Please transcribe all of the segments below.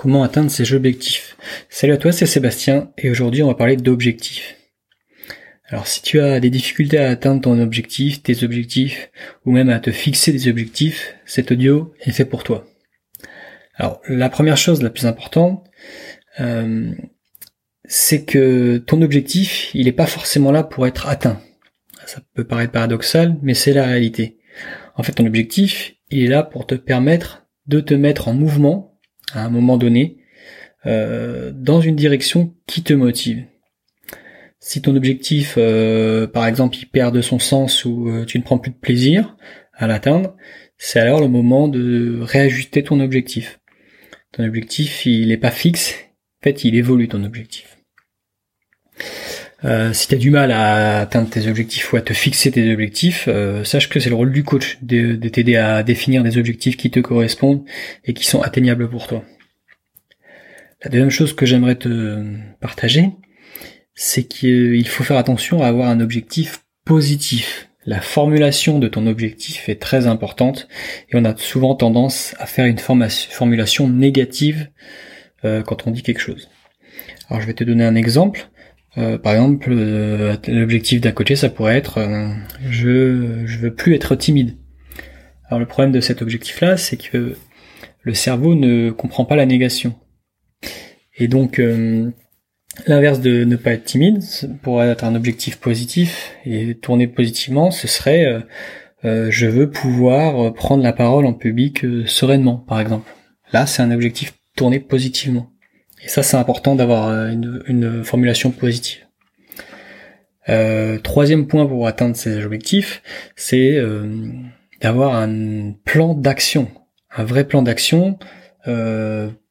Comment atteindre ses objectifs Salut à toi, c'est Sébastien et aujourd'hui on va parler d'objectifs. Alors si tu as des difficultés à atteindre ton objectif, tes objectifs, ou même à te fixer des objectifs, cet audio est fait pour toi. Alors la première chose la plus importante, euh, c'est que ton objectif, il n'est pas forcément là pour être atteint. Ça peut paraître paradoxal, mais c'est la réalité. En fait, ton objectif, il est là pour te permettre de te mettre en mouvement à un moment donné euh, dans une direction qui te motive. Si ton objectif, euh, par exemple, il perd de son sens ou euh, tu ne prends plus de plaisir à l'atteindre, c'est alors le moment de réajuster ton objectif. Ton objectif, il n'est pas fixe, en fait, il évolue ton objectif. Euh, si tu as du mal à atteindre tes objectifs ou à te fixer tes objectifs, euh, sache que c'est le rôle du coach de, t'aider à définir des objectifs qui te correspondent et qui sont atteignables pour toi. La deuxième chose que j'aimerais te partager, c'est qu'il faut faire attention à avoir un objectif positif. La formulation de ton objectif est très importante et on a souvent tendance à faire une formulation négative euh, quand on dit quelque chose. Alors je vais te donner un exemple. Euh, par exemple, euh, l'objectif d'un coaché, ça pourrait être euh, je je veux plus être timide. Alors le problème de cet objectif-là, c'est que le cerveau ne comprend pas la négation. Et donc l'inverse de ne pas être timide, pour être un objectif positif et tourner positivement, ce serait je veux pouvoir prendre la parole en public sereinement, par exemple. Là, c'est un objectif tourné positivement. Et ça, c'est important d'avoir euh, une, formulation positive. Euh, troisième point pour atteindre ces objectifs, c'est euh, d'avoir un plan d'action, un vrai plan d'action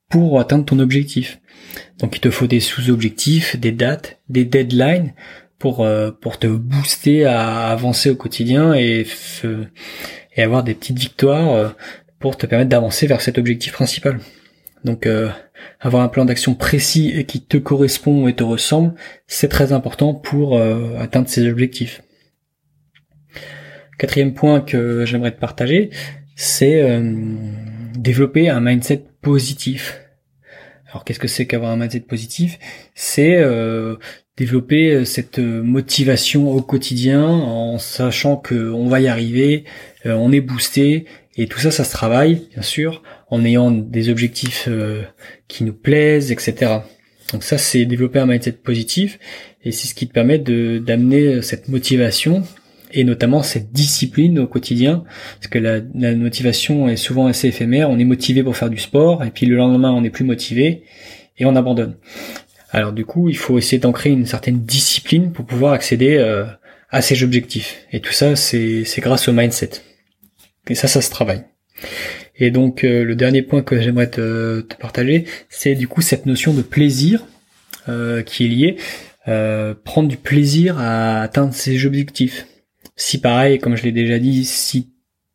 pour atteindre ton objectif. Donc il te faut des sous-objectifs, des dates, des deadlines pour pour te booster à avancer au quotidien et et avoir des petites victoires pour te permettre d'avancer vers cet objectif principal. Donc euh, avoir un plan d'action précis et qui te correspond et te ressemble, c'est très important pour euh, atteindre ces objectifs. Quatrième point que j'aimerais te partager, c'est euh, développer un mindset positif. Alors qu'est-ce que c'est qu'avoir un mindset positif? C'est développer cette motivation au quotidien en sachant qu'on va y arriver, on est boosté et tout ça, ça se travaille, bien sûr, en ayant des objectifs euh, qui nous plaisent, etc. Donc ça, c'est développer un mindset positif, et c'est ce qui te permet de d'amener cette motivation et notamment cette discipline au quotidien, parce que la, la, motivation est souvent assez éphémère. On est motivé pour faire du sport, et puis le lendemain, on n'est plus motivé et on abandonne. Alors du coup, il faut essayer d'ancrer une certaine discipline pour pouvoir accéder euh, à ces objectifs. Et tout ça, c'est grâce au mindset. Et ça, ça se travaille. Et donc euh, le dernier point que j'aimerais te, partager, c'est du coup cette notion de plaisir euh, qui est liée. Euh, prendre du plaisir à atteindre ses objectifs. Si pareil, comme je l'ai déjà dit, si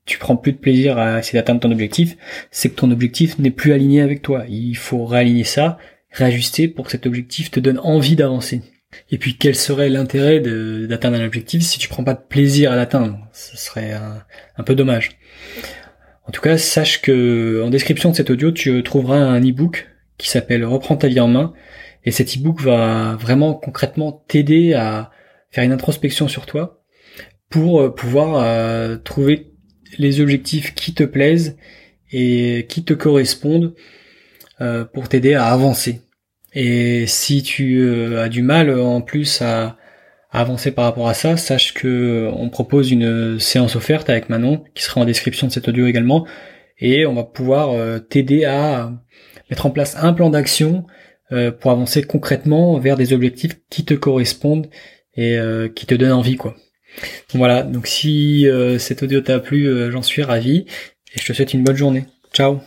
tu prends plus de plaisir à essayer d'atteindre ton objectif, c'est que ton objectif n'est plus aligné avec toi. Il faut réaligner ça, réajuster pour que cet objectif te donne envie d'avancer. Et puis quel serait l'intérêt d'atteindre un objectif si tu prends pas de plaisir à l'atteindre? Ce serait un, peu dommage. En tout cas, sache que en description de cet audio, tu trouveras un e-book qui s'appelle Reprends ta vie en main. Et cet e-book va vraiment concrètement t'aider à faire une introspection sur toi pour euh, pouvoir euh, trouver les objectifs qui te plaisent et qui te correspondent euh, pour t'aider à avancer. Et si tu as du mal en plus à, avancer par rapport à ça, sache que euh, on propose une séance offerte avec Manon qui sera en description de cet audio également et on va pouvoir euh, t'aider à mettre en place un plan d'action euh, pour avancer concrètement vers des objectifs qui te correspondent et qui te donnent envie quoi. voilà, donc si cet audio t'a plu, j'en suis ravi et je te souhaite une bonne journée. Ciao